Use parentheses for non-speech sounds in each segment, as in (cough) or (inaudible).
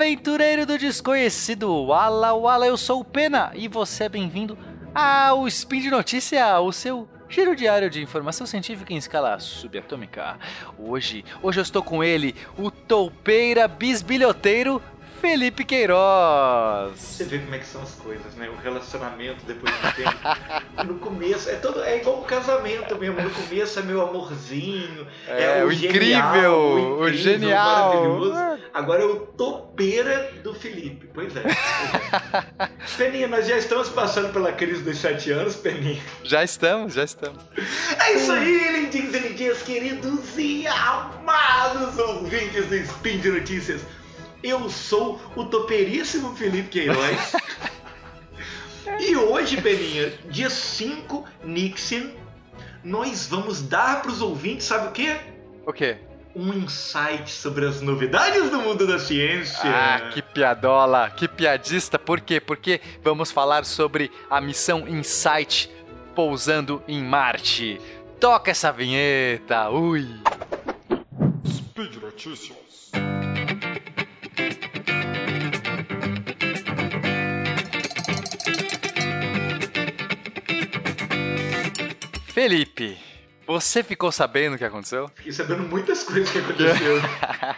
aventureiro do desconhecido Wala Wala, eu sou o Pena e você é bem-vindo ao Spin de Notícia, o seu giro diário de informação científica em escala subatômica. Hoje, hoje eu estou com ele, o toupeira bisbilhoteiro Felipe Queiroz. Você vê como é que são as coisas, né? O relacionamento depois do tempo. (laughs) no começo, é, todo, é igual um casamento mesmo. No começo é meu amorzinho. É, é o, o, incrível, genial, o, incrível, o genial. Maravilhoso. Agora é o topeira do Felipe. Pois é. Pois (laughs) é. Peninha, nós já estamos passando pela crise dos sete anos, Peninha. Já estamos, já estamos. É isso aí, lindinhos e lindinhas, queridos e amados ouvintes do Spin de Notícias. Eu sou o toperíssimo Felipe Queiroz. e hoje, Peninha, dia 5 Nixon, nós vamos dar para os ouvintes, sabe o quê? O quê? Um insight sobre as novidades do mundo da ciência. Ah, que piadola, que piadista. Por quê? Porque vamos falar sobre a missão Insight pousando em Marte. Toca essa vinheta, ui! Speed Notícias. Felipe, você ficou sabendo o que aconteceu? Fiquei sabendo muitas coisas que aconteceram.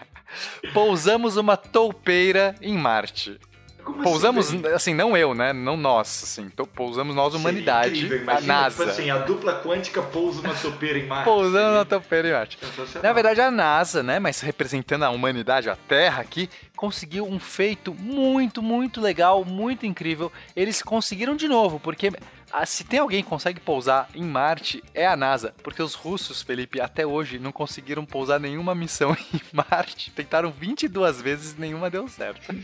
(laughs) Pousamos uma toupeira em Marte. Como pousamos, assim, assim, não eu, né? Não nós, assim. Pousamos nós, humanidade, incrível, a NASA. Tipo assim, a dupla quântica pousa uma toupeira em Marte. Pousando uma toupeira em Marte. Na verdade, a NASA, né? Mas representando a humanidade, a Terra aqui, conseguiu um feito muito, muito legal, muito incrível. Eles conseguiram de novo, porque se tem alguém que consegue pousar em Marte, é a NASA. Porque os russos, Felipe, até hoje não conseguiram pousar nenhuma missão (laughs) em Marte. Tentaram 22 vezes e nenhuma deu certo.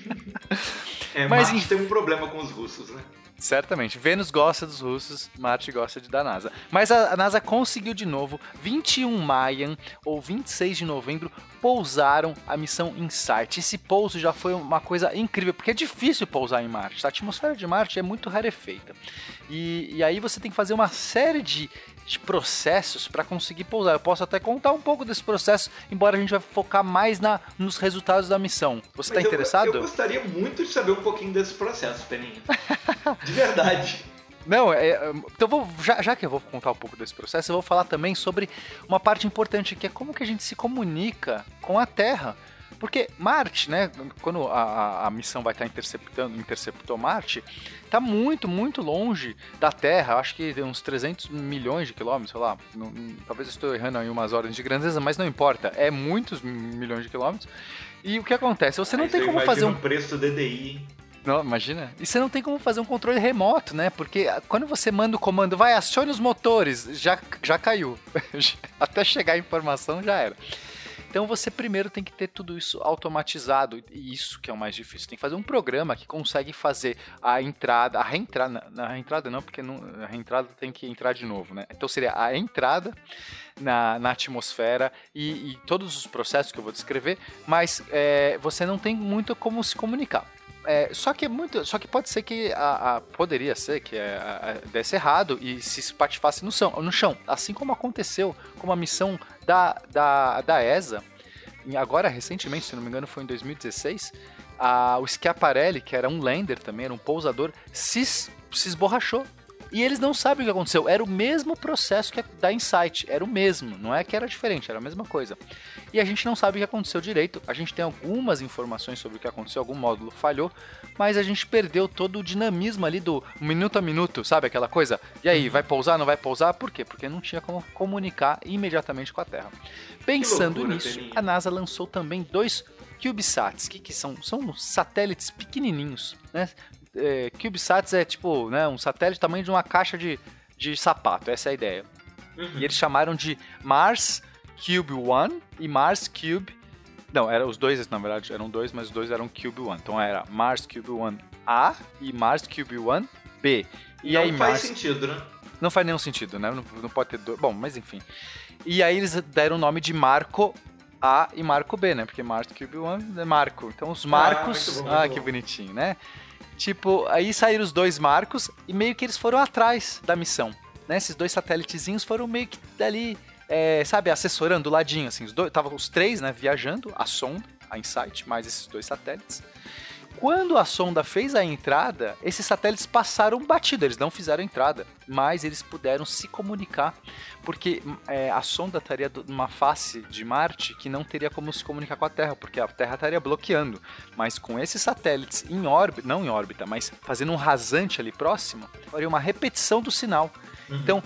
É, Mas Marte tem um problema com os russos, né? Certamente. Vênus gosta dos russos, Marte gosta de da NASA. Mas a, a NASA conseguiu de novo, 21 Mayan ou 26 de novembro, pousaram a missão InSight. Esse pouso já foi uma coisa incrível, porque é difícil pousar em Marte. A atmosfera de Marte é muito rarefeita. E, e aí você tem que fazer uma série de, de processos para conseguir pousar. Eu posso até contar um pouco desse processo, embora a gente vai focar mais na, nos resultados da missão. Você está interessado? Eu, eu gostaria muito de saber um pouquinho desse processo, Peninha. (laughs) de verdade. Não, é, é, então vou, já, já, que eu vou contar um pouco desse processo, eu vou falar também sobre uma parte importante que é como que a gente se comunica com a Terra. Porque Marte, né, quando a, a missão vai estar interceptando, interceptou Marte, está muito, muito longe da Terra, acho que uns 300 milhões de quilômetros, sei lá, não, talvez eu estou errando aí umas ordens de grandeza, mas não importa, é muitos milhões de quilômetros. E o que acontece? Você não tem como fazer um preço do DDI. Não, imagina. E você não tem como fazer um controle remoto, né? Porque quando você manda o comando, vai, acione os motores, já, já caiu. (laughs) Até chegar a informação já era. Então você primeiro tem que ter tudo isso automatizado, e isso que é o mais difícil. Tem que fazer um programa que consegue fazer a entrada, a reentrada, na reentrada não, porque não, a reentrada tem que entrar de novo, né? Então seria a entrada na, na atmosfera e, e, todos os processos que eu vou descrever, mas é, você não tem muito como se comunicar. É, só que é muito. Só que pode ser que a, a poderia ser que é, a, a, desse errado e se espatifasse no chão, no chão. Assim como aconteceu com a missão da, da, da ESA, agora recentemente, se não me engano, foi em 2016. A, o Schiaparelli, que era um lander também, era um pousador, se, se esborrachou e eles não sabem o que aconteceu. Era o mesmo processo que da Insight. Era o mesmo. Não é que era diferente, era a mesma coisa. E a gente não sabe o que aconteceu direito. A gente tem algumas informações sobre o que aconteceu. Algum módulo falhou. Mas a gente perdeu todo o dinamismo ali do minuto a minuto, sabe? Aquela coisa. E aí, vai pousar, não vai pousar? Por quê? Porque não tinha como comunicar imediatamente com a Terra. Pensando loucura, nisso, a NASA lançou também dois CubeSats, que, que são, são satélites pequenininhos, né? É, CubeSats é tipo né, um satélite tamanho de uma caixa de, de sapato, essa é a ideia. Uhum. E eles chamaram de Mars Cube One e Mars Cube. Não, eram os dois, na verdade, eram dois, mas os dois eram Cube One. Então era Mars Cube One A e Mars Cube One B. E não aí, faz Mars... sentido, né? Não faz nenhum sentido, né? Não, não pode ter dois. Bom, mas enfim. E aí eles deram o nome de Marco A e Marco B, né? Porque Mars Cube One é Marco. Então os ah, Marcos. Ah, bom, ah que bonitinho, né? Tipo, aí saíram os dois marcos e meio que eles foram atrás da missão. Né? Esses dois satélitezinhos foram meio que dali, é, sabe, assessorando do ladinho, assim. Os dois, tava os três, né, viajando, a sonda. a InSight, mais esses dois satélites. Quando a sonda fez a entrada, esses satélites passaram batido, eles não fizeram entrada, mas eles puderam se comunicar, porque é, a sonda estaria numa face de Marte que não teria como se comunicar com a Terra, porque a Terra estaria bloqueando. Mas com esses satélites em órbita, não em órbita, mas fazendo um rasante ali próximo, faria uma repetição do sinal. Uhum. Então,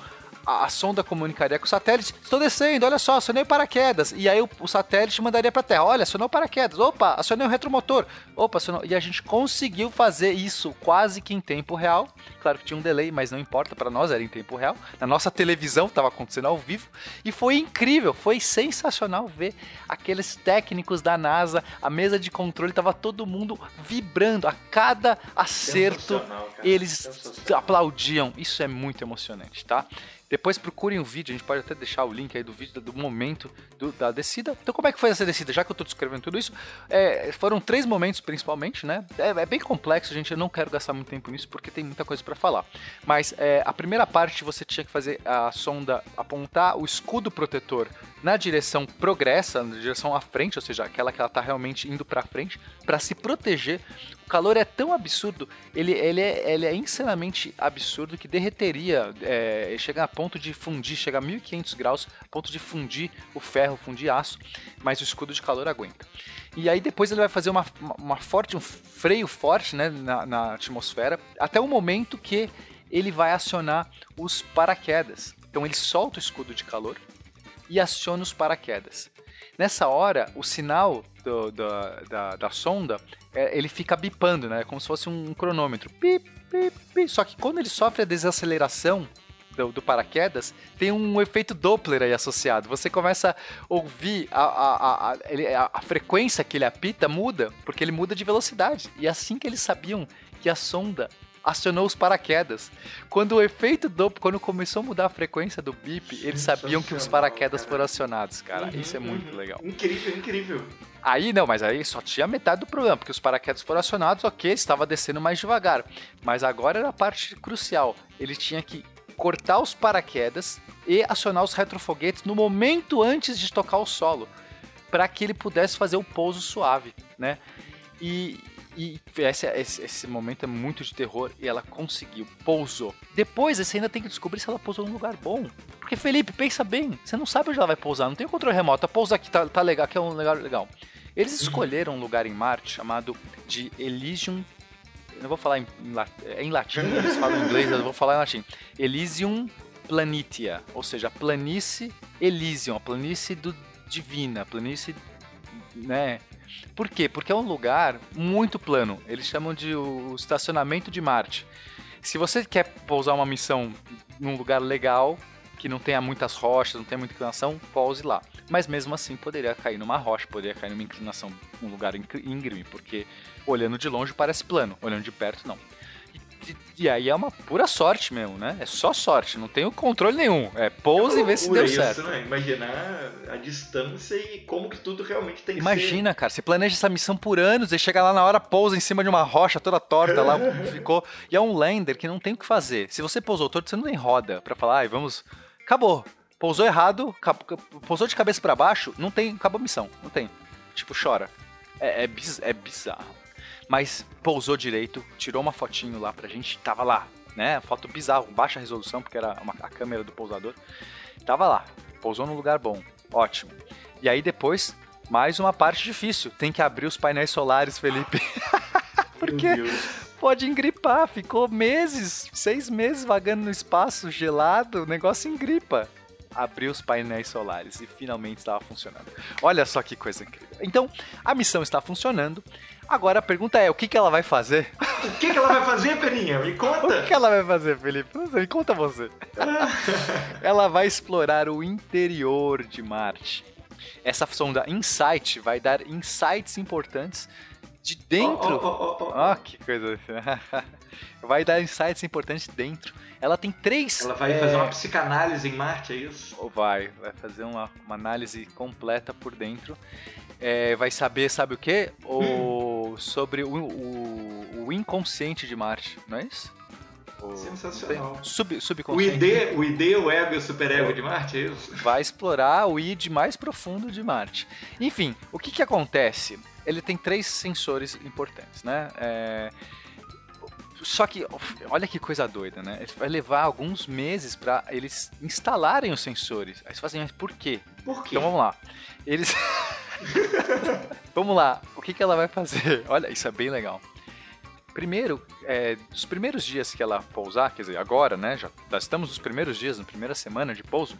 a, a, sonda comunicaria com o satélite: estou descendo, olha só, acionei o paraquedas. E aí o, o satélite mandaria para a Terra: olha, acionou o paraquedas. Opa, acionei o retromotor. Opa, acionou. E a gente conseguiu fazer isso quase que em tempo real. Claro que tinha um delay, mas não importa, para nós era em tempo real. Na nossa televisão estava acontecendo ao vivo. E foi incrível, foi sensacional ver aqueles técnicos da NASA, a mesa de controle, estava todo mundo vibrando. A cada acerto, eles aplaudiam. Isso é muito emocionante, tá? Depois procurem o vídeo, a gente pode até deixar o link aí do vídeo do momento do, da descida. Então, como é que foi essa descida? Já que eu estou descrevendo tudo isso, é, foram três momentos principalmente, né? É, é, bem complexo, gente. Eu não quero gastar muito tempo nisso porque tem muita coisa para falar. Mas é, a primeira parte você tinha que fazer a sonda apontar o escudo protetor na direção progressa, na direção à frente, ou seja, aquela que ela está realmente indo para frente, para se proteger. Calor é tão absurdo, ele, ele, é, ele é insanamente absurdo que derreteria, é, chega a ponto de fundir, chega a 1500 graus, ponto de fundir o ferro, fundir aço, mas o escudo de calor aguenta. E aí depois ele vai fazer uma, uma forte, um freio forte né, na, na atmosfera, até o momento que ele vai acionar os paraquedas. Então ele solta o escudo de calor, e aciona os paraquedas. Nessa hora, o sinal do, do, da, da sonda é, ele fica bipando, né? Como se fosse um cronômetro. Pip, pip, pip. Só que quando ele sofre a desaceleração do, do, paraquedas, tem um efeito Doppler aí associado. Você começa a ouvir a, a, a, a, frequência que ele apita muda, porque ele muda de velocidade. E é assim que eles sabiam que a sonda acionou os paraquedas. Quando o efeito do. Quando começou a mudar a frequência do bip, eles sabiam que os paraquedas foram acionados, cara. Uhum, Isso é muito uhum. legal. Incrível, incrível. Aí não, mas aí só tinha metade do problema, porque os paraquedas foram acionados, ok, estava descendo mais devagar. Mas agora era a parte crucial. Ele tinha que cortar os paraquedas e acionar os retrofoguetes no momento antes de tocar o solo, para que ele pudesse fazer o pouso suave, né? E, e esse, esse, esse, momento é muito de terror e ela conseguiu, pousou. Depois você ainda tem que descobrir se ela pousou num lugar bom. Porque, Felipe, pensa bem, você não sabe onde ela vai pousar, não tem o controle remoto. Pousa aqui, tá, tá legal, aqui é um lugar legal. Eles escolheram um lugar em Marte chamado de Elysium. Eu não vou falar em, em, é em latim, eles falam em inglês, eu vou falar em latim. Elysium Planitia, ou seja, a planície Elysium, a planície do divina, a planície, né, por quê? Porque é um lugar muito plano. Eles chamam de o estacionamento de Marte. Se você quer pousar uma missão num lugar legal, que não tenha muitas rochas, não tenha muita inclinação, pouse lá. Mas mesmo assim poderia cair numa rocha, poderia cair numa inclinação, num lugar íngreme, porque olhando de longe parece plano, olhando de perto não. E, aí é uma pura sorte mesmo, né? É só sorte, não tem o controle nenhum. É pousa e vê se deu isso, certo. Né? Imaginar a distância e como que tudo realmente tem Imagina, que ser. Imagina, cara, você planeja essa missão por anos e chega lá na hora, pousa em cima de uma rocha toda torta lá, (laughs) ficou. E é um lander que não tem o que fazer. Se você pousou torto, você não tem roda para falar, ai, vamos. Acabou. Pousou errado, pousou de cabeça para baixo, não tem, acabou a missão. Não tem. Tipo, chora. É, é, biz, é bizarro mas pousou direito, tirou uma fotinho lá pra gente, tava lá, né? Foto bizarra, baixa resolução, porque era uma, a câmera do pousador. Tava lá, pousou num lugar bom, ótimo. E aí depois, mais uma parte difícil, tem que abrir os painéis solares, Felipe. (laughs) porque pode engripar, ficou meses, seis meses vagando no espaço gelado, o negócio engripa abriu os painéis solares e finalmente estava funcionando. Olha só que coisa incrível. Então, a missão está funcionando. Agora a pergunta é: o que, que ela vai fazer? O que, que ela vai fazer, Peninha? Me (laughs) conta! O que, que ela vai fazer, Felipe? Me conta você. (laughs) ela vai explorar o interior de Marte. Essa sonda Insight vai dar insights importantes de dentro. Oh, oh, oh, oh, oh. que coisa. (laughs) vai dar insights importantes dentro. Ela tem três. Ela vai é... fazer uma psicanálise em Marte, é isso? Vai, vai fazer uma, uma análise completa por dentro. É, vai saber, sabe o quê? O, hum. Sobre o, o, o, inconsciente de Marte, não é isso? O, Sensacional. Sub, subconsciente. O ID, o ID, o ego e o superego de Marte, é isso? Vai explorar o id mais profundo de Marte. Enfim, o que que acontece? Ele tem três sensores importantes, né? É... Só que, olha que coisa doida, né? Vai levar alguns meses para eles instalarem os sensores. Aí você fala assim, mas por quê? Por quê? Então vamos lá. Eles. (laughs) vamos lá. O que, que ela vai fazer? Olha, isso é bem legal. Primeiro, é, os primeiros dias que ela pousar, quer dizer, agora, né? Já, estamos nos primeiros dias, na primeira semana de pouso,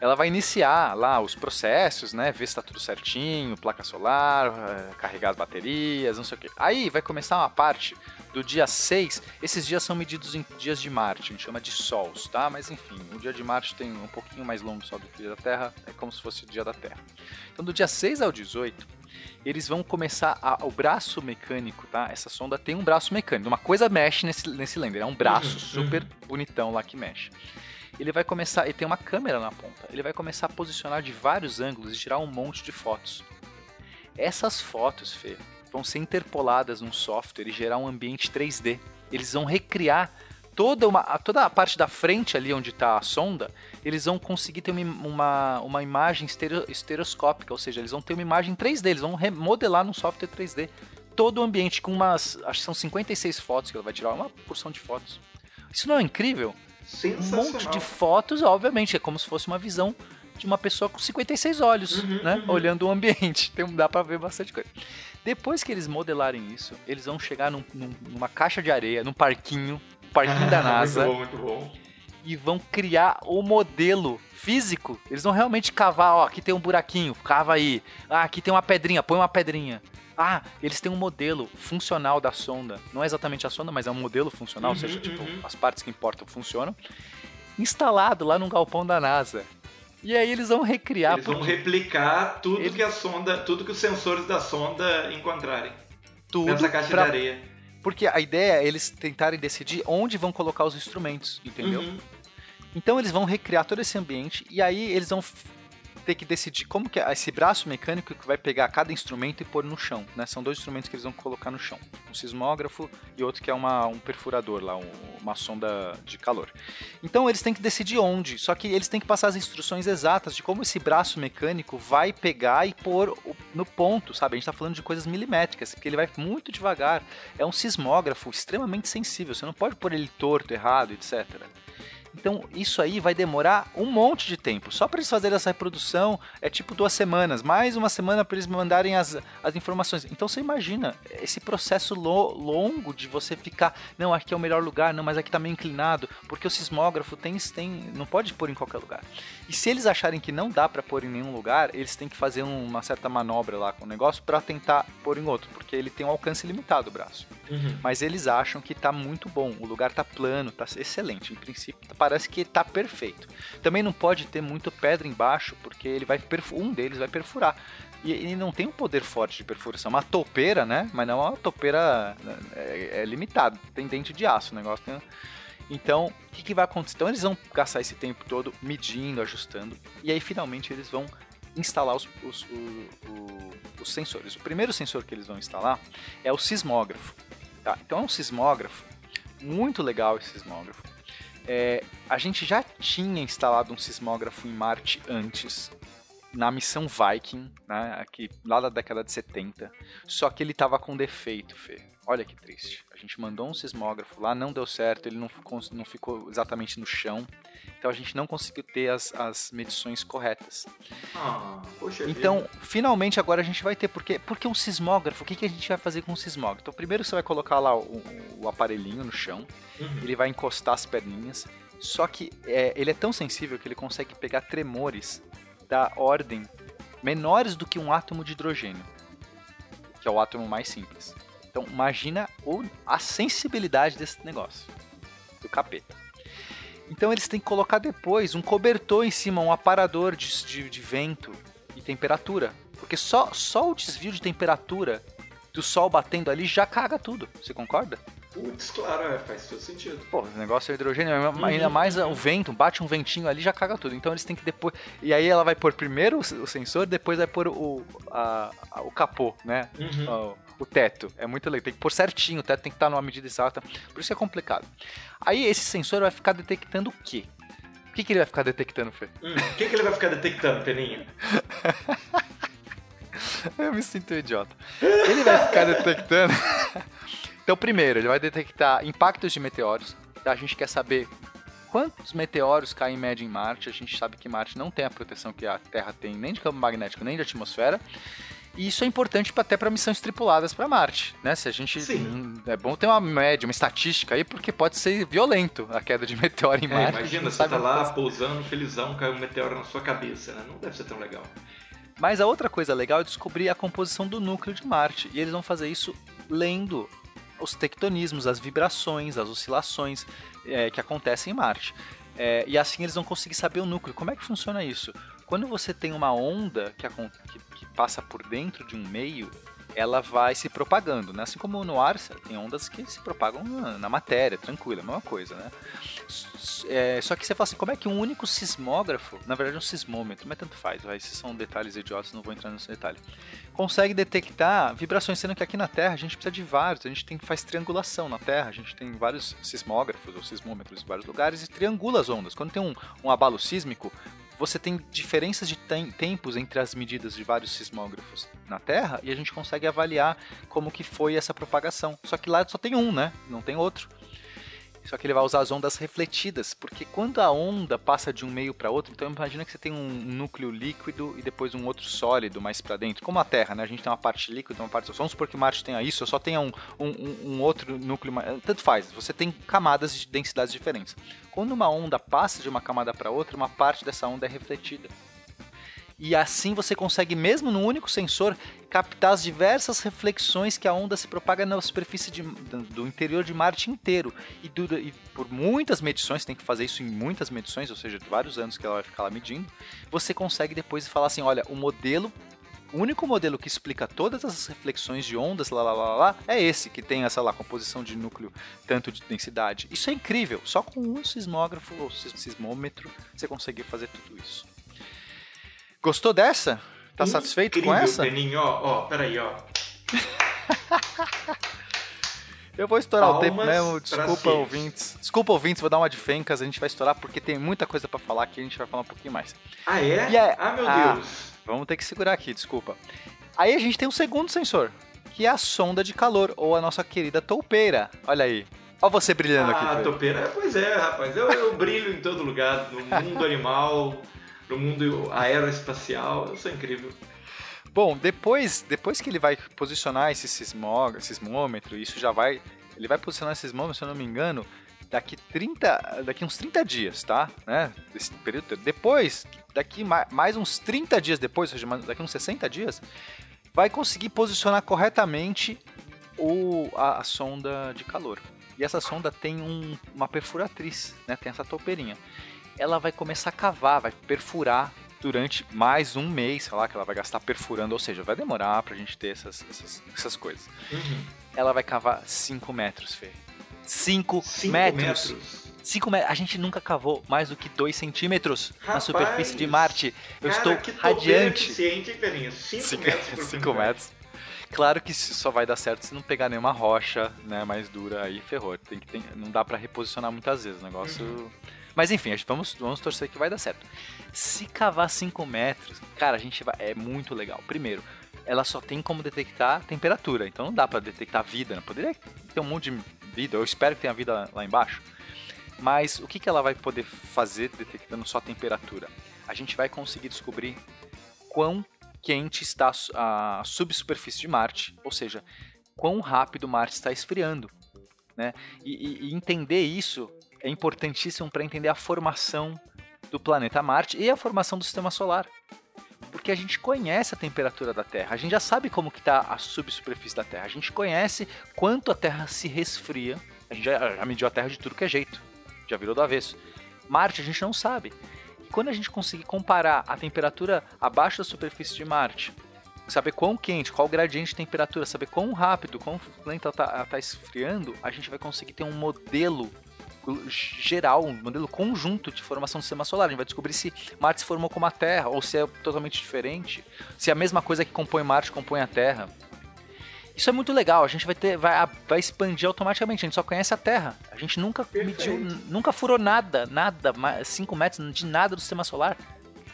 ela vai iniciar lá os processos, né? Ver se está tudo certinho, placa solar, é, carregar as baterias, não sei o quê. Aí vai começar uma parte do dia 6. Esses dias são medidos em dias de Marte, a gente chama de sols, tá? Mas enfim, o dia de Marte tem um pouquinho mais longo só do que o dia da Terra, é como se fosse o dia da Terra. Então, do dia 6 ao 18, eles vão começar a, o braço mecânico, tá? Essa sonda tem um braço mecânico. Uma coisa mexe nesse, nesse lander. É um braço uhum, super uhum. bonitão lá que mexe. Ele vai começar. Ele tem uma câmera na ponta. Ele vai começar a posicionar de vários ângulos e tirar um monte de fotos. Essas fotos, Fê, vão ser interpoladas num software e gerar um ambiente 3D. Eles vão recriar toda, uma, toda a parte da frente ali onde está a sonda, eles vão conseguir ter uma, uma, uma imagem estereo, estereoscópica, ou seja, eles vão ter uma imagem 3D, eles vão remodelar num software 3D todo o ambiente com umas, acho que são 56 fotos que ela vai tirar, uma porção de fotos. Isso não é incrível? Um monte de fotos, obviamente, é como se fosse uma visão de uma pessoa com 56 olhos, uhum, né? Uhum. Olhando o ambiente. (laughs) Dá pra ver bastante coisa. Depois que eles modelarem isso, eles vão chegar num, num, numa caixa de areia, num parquinho, parquinho da (laughs) NASA. muito bom, muito bom. E vão criar o modelo físico. Eles vão realmente cavar, ó, aqui tem um buraquinho, cava aí. Ah, aqui tem uma pedrinha, põe uma pedrinha. Ah, eles têm um modelo funcional da sonda. Não é exatamente a sonda, mas é um modelo funcional, uhum, ou seja, tipo, uhum. as partes que importam funcionam. Instalado lá no galpão da NASA. E aí eles vão recriar. Eles vão replicar tudo eles... que a sonda, tudo que os sensores da sonda encontrarem. Tudo nessa caixa pra... de areia porque a ideia é eles tentarem decidir onde vão colocar os instrumentos, entendeu? Uhum. Então eles vão recriar todo esse ambiente e aí eles vão ter que decidir como que é esse braço mecânico que vai pegar cada instrumento e pôr no chão, né? São dois instrumentos que eles vão colocar no chão, um sismógrafo e outro que é uma, um perfurador lá, um, uma sonda de calor. Então eles têm que decidir onde, só que eles têm que passar as instruções exatas de como esse braço mecânico vai pegar e pôr no ponto, sabe? A gente está falando de coisas milimétricas, porque ele vai muito devagar. É um sismógrafo extremamente sensível, você não pode pôr ele torto, errado, etc. Então isso aí vai demorar um monte de tempo. Só para eles fazerem essa reprodução é tipo duas semanas, mais uma semana para eles mandarem as, as informações. Então você imagina esse processo lo, longo de você ficar, não, aqui é o melhor lugar, não, mas aqui está meio inclinado, porque o sismógrafo tem, tem, não pode pôr em qualquer lugar. E se eles acharem que não dá para pôr em nenhum lugar, eles têm que fazer uma certa manobra lá com o negócio para tentar pôr em outro, porque ele tem um alcance limitado o braço. Uhum. Mas eles acham que está muito bom, o lugar está plano, está excelente. Em princípio, parece que está perfeito. Também não pode ter muito pedra embaixo, porque ele vai um deles vai perfurar. E ele não tem um poder forte de perfuração. Uma topeira, né? Mas não é uma topeira é, é limitado. Tem dente de aço o negócio. Tem... Então, o que, que, vai acontecer? Então, eles vão gastar esse tempo todo medindo, ajustando. E aí, finalmente, eles vão instalar os, os, os, os sensores. O primeiro sensor que eles vão instalar é o sismógrafo. Tá? Então, é um sismógrafo. Muito legal esse sismógrafo é, a gente já tinha instalado um sismógrafo em Marte antes, na missão Viking, né, aqui, lá da década de 70, só que ele tava com defeito, Fê. Olha que triste. A gente mandou um sismógrafo lá, não deu certo, ele não ficou, não ficou exatamente no chão, então a gente não conseguiu ter as, as medições corretas. Ah, poxa então, vida. finalmente agora a gente vai ter, porque, porque um sismógrafo, o que, que a gente vai fazer com um sismógrafo? Então, primeiro você vai colocar lá o, o aparelhinho no chão, uhum. ele vai encostar as perninhas, só que é, ele é tão sensível que ele consegue pegar tremores da ordem menores do que um átomo de hidrogênio, que é o átomo mais simples. Então imagina o, a sensibilidade desse negócio, do capeta. Então eles têm que colocar depois um cobertor em cima, um aparador de, de, de vento e temperatura. Porque só, só o desvio de temperatura do sol batendo ali já caga tudo. Você concorda? Putz, claro, é, faz todo sentido. Pô, o negócio é hidrogênio, uhum. ainda mais o vento, bate um ventinho ali já caga tudo. Então eles têm que depois. E aí ela vai pôr primeiro o sensor, depois vai pôr o, a, a, o capô, né? Uhum. O, o teto. É muito legal. Tem que pôr certinho, o teto tem que estar numa medida exata. Por isso é complicado. Aí esse sensor vai ficar detectando o quê? O que, que ele vai ficar detectando, Fê? Hum, o que, que ele vai ficar detectando, Peninha? (laughs) Eu me sinto um idiota. Ele vai ficar detectando. (laughs) Então, primeiro, ele vai detectar impactos de meteoros. A gente quer saber quantos meteoros caem em média em Marte. A gente sabe que Marte não tem a proteção que a Terra tem, nem de campo magnético, nem de atmosfera. E isso é importante até para missões tripuladas para Marte, né? Se a gente Sim. é bom ter uma média, uma estatística aí, porque pode ser violento a queda de (laughs) meteoro em é, Marte. Imagina, você tá lá pousando, felizão, cai um meteoro na sua cabeça, né? Não deve ser tão legal. Mas a outra coisa legal é descobrir a composição do núcleo de Marte, e eles vão fazer isso lendo os tectonismos, as vibrações, as oscilações é, que acontecem em Marte. É, e assim eles vão conseguir saber o núcleo. Como é que funciona isso? Quando você tem uma onda que, que, que passa por dentro de um meio, ela vai se propagando, né? Assim como no ar, tem ondas que se propagam na, na matéria, tranquila, a mesma coisa, né? É, só que você fala assim, como é que um único sismógrafo, na verdade um sismômetro, mas tanto faz, vai, esses são detalhes idiotas, não vou entrar nesse detalhe, consegue detectar vibrações, sendo que aqui na Terra a gente precisa de vários, a gente tem, faz triangulação na Terra, a gente tem vários sismógrafos ou sismômetros em vários lugares e triangula as ondas. Quando tem um, um abalo sísmico, você tem diferenças de tem tempos entre as medidas de vários sismógrafos na Terra e a gente consegue avaliar como que foi essa propagação. Só que lá só tem um, né? Não tem outro. Só que ele vai usar as ondas refletidas, porque quando a onda passa de um meio para outro, então imagina que você tem um núcleo líquido e depois um outro sólido mais para dentro, como a Terra, né? A gente tem uma parte líquida, uma parte. Vamos supor que Marte tenha isso, só tenha um, um, um outro núcleo. Tanto faz, você tem camadas de densidades diferentes. Quando uma onda passa de uma camada para outra, uma parte dessa onda é refletida. E assim você consegue, mesmo num único sensor, captar as diversas reflexões que a onda se propaga na superfície de, do interior de Marte inteiro. E, e, por muitas medições, tem que fazer isso em muitas medições, ou seja, vários anos que ela vai ficar lá medindo, você consegue depois falar assim: olha, o modelo o único modelo que explica todas essas reflexões de ondas, lá, lá, lá, lá, é esse, que tem essa lá, composição de núcleo, tanto de densidade. Isso é incrível. Só com um sismógrafo ou sismômetro você consegue fazer tudo isso. Gostou dessa? Tá incrível, satisfeito com essa? Peninho, ó, ó, peraí, ó. (laughs) Eu vou estourar Palmas o tempo mesmo, desculpa ouvintes. Desculpa ouvintes, vou dar uma de fencas, a gente vai estourar porque tem muita coisa para falar aqui, a gente vai falar um pouquinho mais. Ah, é? ah, meu ah, Deus. Vamos ter que segurar aqui, desculpa. Aí a gente tem um segundo sensor, que é a sonda de calor, ou a nossa querida toupeira. Olha aí. Olha você brilhando ah, aqui. Ah, toupeira, pois é, rapaz. Eu, eu brilho em todo lugar, no mundo animal, no mundo aeroespacial. Eu sou incrível. Bom, depois, depois que ele vai posicionar esse sismômetro, isso já vai. Ele vai posicionar esse sismômetro, se eu não me engano, daqui 30, daqui uns 30 dias, tá? Né? Desse período. Depois, daqui mais uns 30 dias depois, ou seja, daqui uns 60 dias, vai conseguir posicionar corretamente o, a, a sonda de calor. E essa sonda tem um, uma perfuratriz, né? Tem essa topeirinha. Ela vai começar a cavar, vai perfurar durante mais um mês, sei lá, que ela vai gastar perfurando, ou seja, vai demorar pra gente ter essas, essas, essas coisas. Uhum. Ela vai cavar 5 metros, Fê. 5 metros. metros. 5 metros. A gente nunca cavou mais do que 2 centímetros Rapaz, na superfície de Marte. Eu cara, estou radiante. 5 metros. 5 metros. Claro que só vai dar certo se não pegar nenhuma rocha, né, mais dura aí ferrou. Tem que tem, não dá para reposicionar muitas vezes, o negócio. Uhum. Mas enfim, vamos, vamos torcer que vai dar certo. Se cavar 5 metros, cara, a gente vai. É muito legal. Primeiro, ela só tem como detectar temperatura, então não dá para detectar vida. Né? Poderia ter um monte de vida, eu espero que tenha vida lá embaixo. Mas o que, que ela vai poder fazer detectando só a temperatura? A gente vai conseguir descobrir quão quente está a subsuperfície de Marte, ou seja, quão rápido Marte está esfriando. Né? E, e entender isso é importantíssimo para entender a formação do planeta Marte e a formação do sistema solar. Porque a gente conhece a temperatura da Terra, a gente já sabe como está a subsuperfície da Terra, a gente conhece quanto a Terra se resfria, a gente já, já mediu a Terra de tudo que é jeito, já virou do avesso. Marte a gente não sabe. E quando a gente conseguir comparar a temperatura abaixo da superfície de Marte, saber quão quente, qual o gradiente de temperatura, saber quão rápido, quão lento ela está tá esfriando, a gente vai conseguir ter um modelo geral, um modelo conjunto de formação do sistema solar. A gente vai descobrir se Marte se formou como a Terra ou se é totalmente diferente, se é a mesma coisa que compõe Marte compõe a Terra. Isso é muito legal, a gente vai ter vai, vai expandir automaticamente, a gente só conhece a Terra. A gente nunca Perfeito. mediu, nunca furou nada, nada, 5 metros de nada do sistema solar.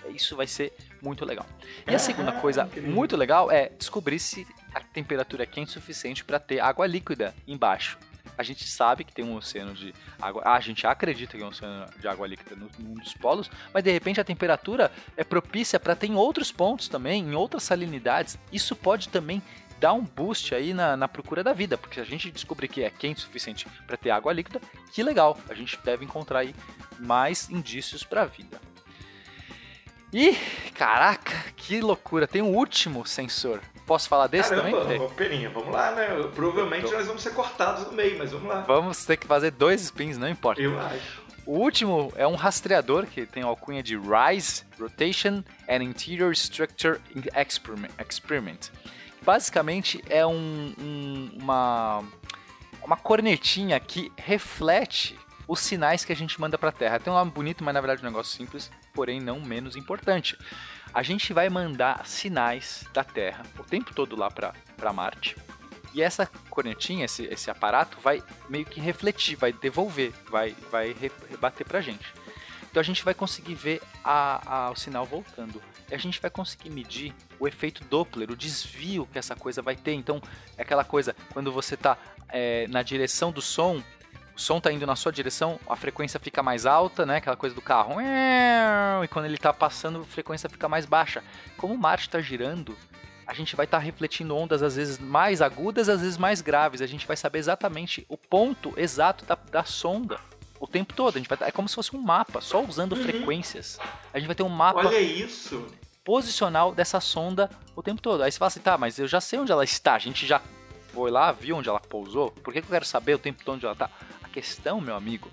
Isso vai ser muito legal. E a segunda coisa muito legal é descobrir se a temperatura é quente o suficiente para ter água líquida embaixo. A gente sabe que tem um oceano de água. A gente acredita que tem um oceano de água líquida num dos polos, mas de repente a temperatura é propícia para ter em outros pontos também, em outras salinidades. Isso pode também dar um boost aí na, na procura da vida, porque se a gente descobrir que é quente o suficiente para ter água líquida, que legal, a gente deve encontrar aí mais indícios para a vida. E, caraca, que loucura, tem um último sensor. Posso falar desse Caramba, também? Peninha, vamos lá, né? Provavelmente nós vamos ser cortados no meio, mas vamos lá. Vamos ter que fazer dois spins, não importa. Eu acho. O último é um rastreador que tem a alcunha de RISE, Rotation and Interior Structure Experiment. Experiment. Basicamente é um, um- uma, uma cornetinha que reflete os sinais que a gente manda para a Terra. Tem um nome bonito, mas na verdade é um negócio simples, porém não menos importante. A gente vai mandar sinais da Terra o tempo todo lá para Marte. E essa cornetinha, esse, esse aparato, vai meio que refletir, vai devolver, vai, vai re- rebater pra gente. Então a gente vai conseguir ver a, a- o sinal voltando. E a gente vai conseguir medir o efeito Doppler, o desvio que essa coisa vai ter. Então, é aquela coisa, quando você está na direção do som, o som está indo na sua direção, a frequência fica mais alta, né? Aquela coisa do carro. E quando ele está passando, a frequência fica mais baixa. Como o Marte está girando, a gente vai estar refletindo ondas às vezes mais agudas, às vezes mais graves. A gente vai saber exatamente o ponto exato da, da sonda o tempo todo. A gente vai tá- é como se fosse um mapa, só usando frequências. A gente vai ter um mapa posicional dessa sonda o tempo todo. Aí você fala assim, tá, mas eu já sei onde ela está. A gente já foi lá, viu onde ela pousou. Por que, que eu quero saber o tempo todo onde ela está? Questão, meu amigo,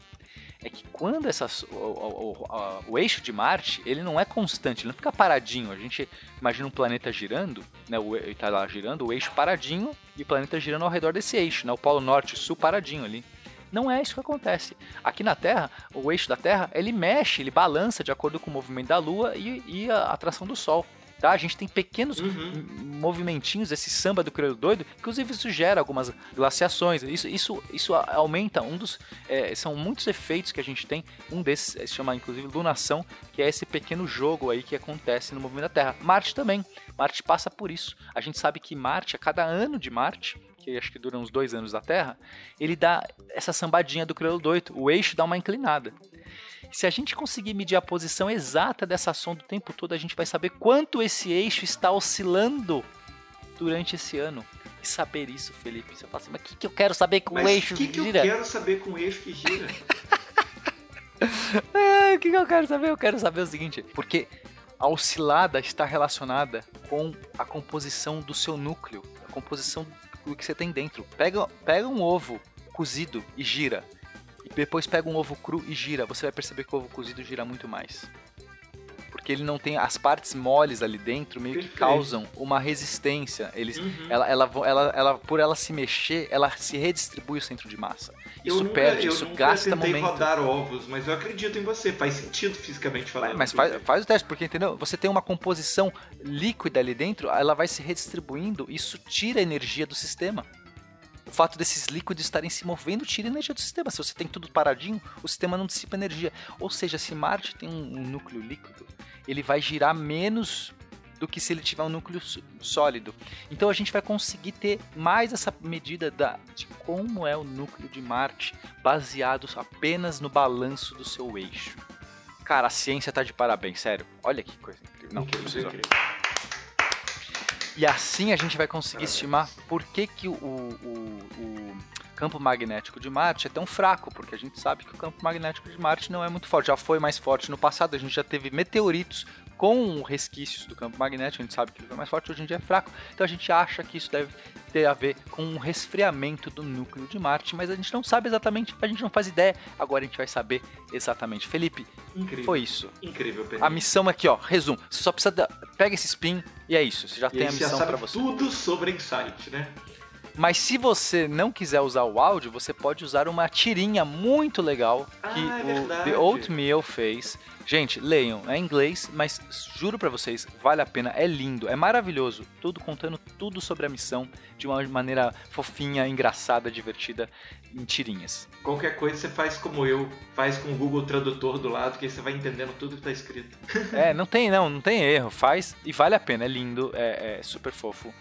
é que quando essa, o, o- o- o eixo de Marte ele não é constante, ele não fica paradinho. A gente imagina um planeta girando, né? O, tá lá girando, o eixo paradinho e o planeta girando ao redor desse eixo, né? O polo norte e sul paradinho ali. Não é isso que acontece. Aqui na Terra, o eixo da Terra, ele mexe, ele balança de acordo com o movimento da Lua e, e a atração do Sol. Tá? A gente tem pequenos Uhum. movimentinhos, esse samba do crioulo doido, inclusive isso gera algumas glaciações. Isso, isso, isso aumenta um dos. é, são muitos efeitos que a gente tem. Um desses é, se chama inclusive lunação, que é esse pequeno jogo aí que acontece no movimento da Terra. Marte também. Marte passa por isso. A gente sabe que Marte, a cada ano de Marte, que acho que dura uns dois anos da Terra, ele dá essa sambadinha do crioulo doido. O eixo dá uma inclinada. Se a gente conseguir medir a posição exata dessa sonda o tempo todo, a gente vai saber quanto esse eixo está oscilando durante esse ano. E saber isso, Felipe, você fala assim, mas o que, que eu quero saber com Mas o eixo o que, que eu gira? quero saber com o eixo que gira? (laughs) Ah, o que, que eu quero saber? Eu quero saber o seguinte, porque a oscilada está relacionada com a composição do seu núcleo, a composição do que você tem dentro. Pega, pega um ovo cozido e gira. E depois pega um ovo cru e gira. Você vai perceber que o ovo cozido gira muito mais. Porque ele não tem as partes moles ali dentro, meio que Perfeito. causam uma resistência. Eles, Uhum. ela, ela, ela, ela, por ela se mexer, ela se redistribui o centro de massa. Eu Isso nunca, perde, eu isso nunca gasta tentei momento. rodar ovos, mas eu acredito em você. Faz sentido fisicamente falando. Mas faz, faz o teste, porque entendeu? Você tem uma composição líquida ali dentro, ela vai se redistribuindo, isso tira energia do sistema. O fato desses líquidos estarem se movendo tira energia do sistema. Se você tem tudo paradinho, o sistema não dissipa energia. Ou seja, se Marte tem um, um núcleo líquido, ele vai girar menos do que se ele tiver um núcleo só- sólido. Então a gente vai conseguir ter mais essa medida da, de como é o núcleo de Marte, baseado apenas no balanço do seu eixo. Cara, a ciência tá de parabéns, sério. Olha que coisa incrível. Não, preciso- incrível. E assim a gente vai conseguir estimar por que, que o, o- o campo magnético de Marte é tão fraco, porque a gente sabe que o campo magnético de Marte não é muito forte. Já foi mais forte no passado, a gente já teve meteoritos com resquícios do campo magnético, a gente sabe que ele foi mais forte, hoje em dia é fraco. Então a gente acha que isso deve ter a ver com um resfriamento do núcleo de Marte, mas a gente não sabe exatamente, a gente não faz ideia. Agora a gente vai saber exatamente. Felipe, Incrível. foi isso. Incrível, Pedro. A missão aqui, ó, resumo. Você só precisa. Da... Pega esse spin e é isso. Você já E tem a missão pra você. tudo sobre Insight, né? Mas se você não quiser usar o áudio, você pode usar uma tirinha muito legal que Ah, é o. The Oatmeal fez. Gente, leiam, é em inglês, mas juro pra vocês, vale a pena, é lindo, é maravilhoso. Tudo contando tudo sobre a missão de uma maneira fofinha, engraçada, divertida, em tirinhas. Qualquer coisa você faz como eu, faz com o Google Tradutor do lado, que aí você vai entendendo tudo que tá escrito. É, não tem, não, não tem erro, faz e vale a pena, é lindo, é, é super fofo.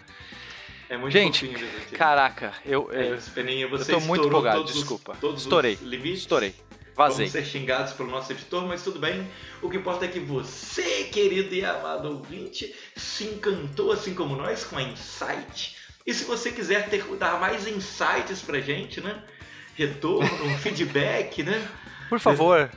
É muito Gente, fofinho mesmo aqui. Caraca, eu, É, eu você tô muito empolgado, todos os- desculpa. todos Estourei, os estourei, Vamos vazei. ser xingados pelo nosso editor, mas tudo bem. O que importa é que você, querido e amado ouvinte, se encantou assim como nós com a Insight. E se você quiser ter, dar mais insights pra gente, né? Retorno, um (laughs) feedback, né? Por favor,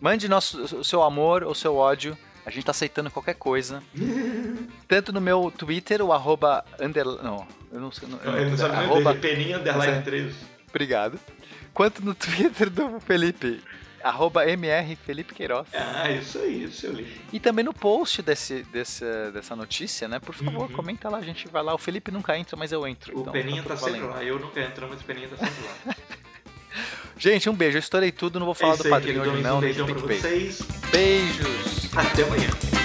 mande nosso, o seu amor ou seu ódio. A gente tá aceitando qualquer coisa. (laughs) Tanto no meu Twitter, o arroba under... Não, eu não sei. Não, eu Ele não sabe arroba, Peninha Underline 13. Obrigado. Quanto no (laughs) Twitter do Felipe, arroba mr Felipe Queiroz. Ah, isso aí, seu lindo. E também no post desse, desse, dessa notícia, né? Por favor, Uhum. comenta lá, a gente vai lá. O Felipe nunca entra, mas eu entro. O então Peninha tá sempre lá. Eu nunca entro, mas o Peninha tá sempre lá. (laughs) Gente, um beijo. Eu estourei tudo, não vou falar é isso do aí, padrinho hoje não, um beijão do pra vocês. Beijos! Até amanhã.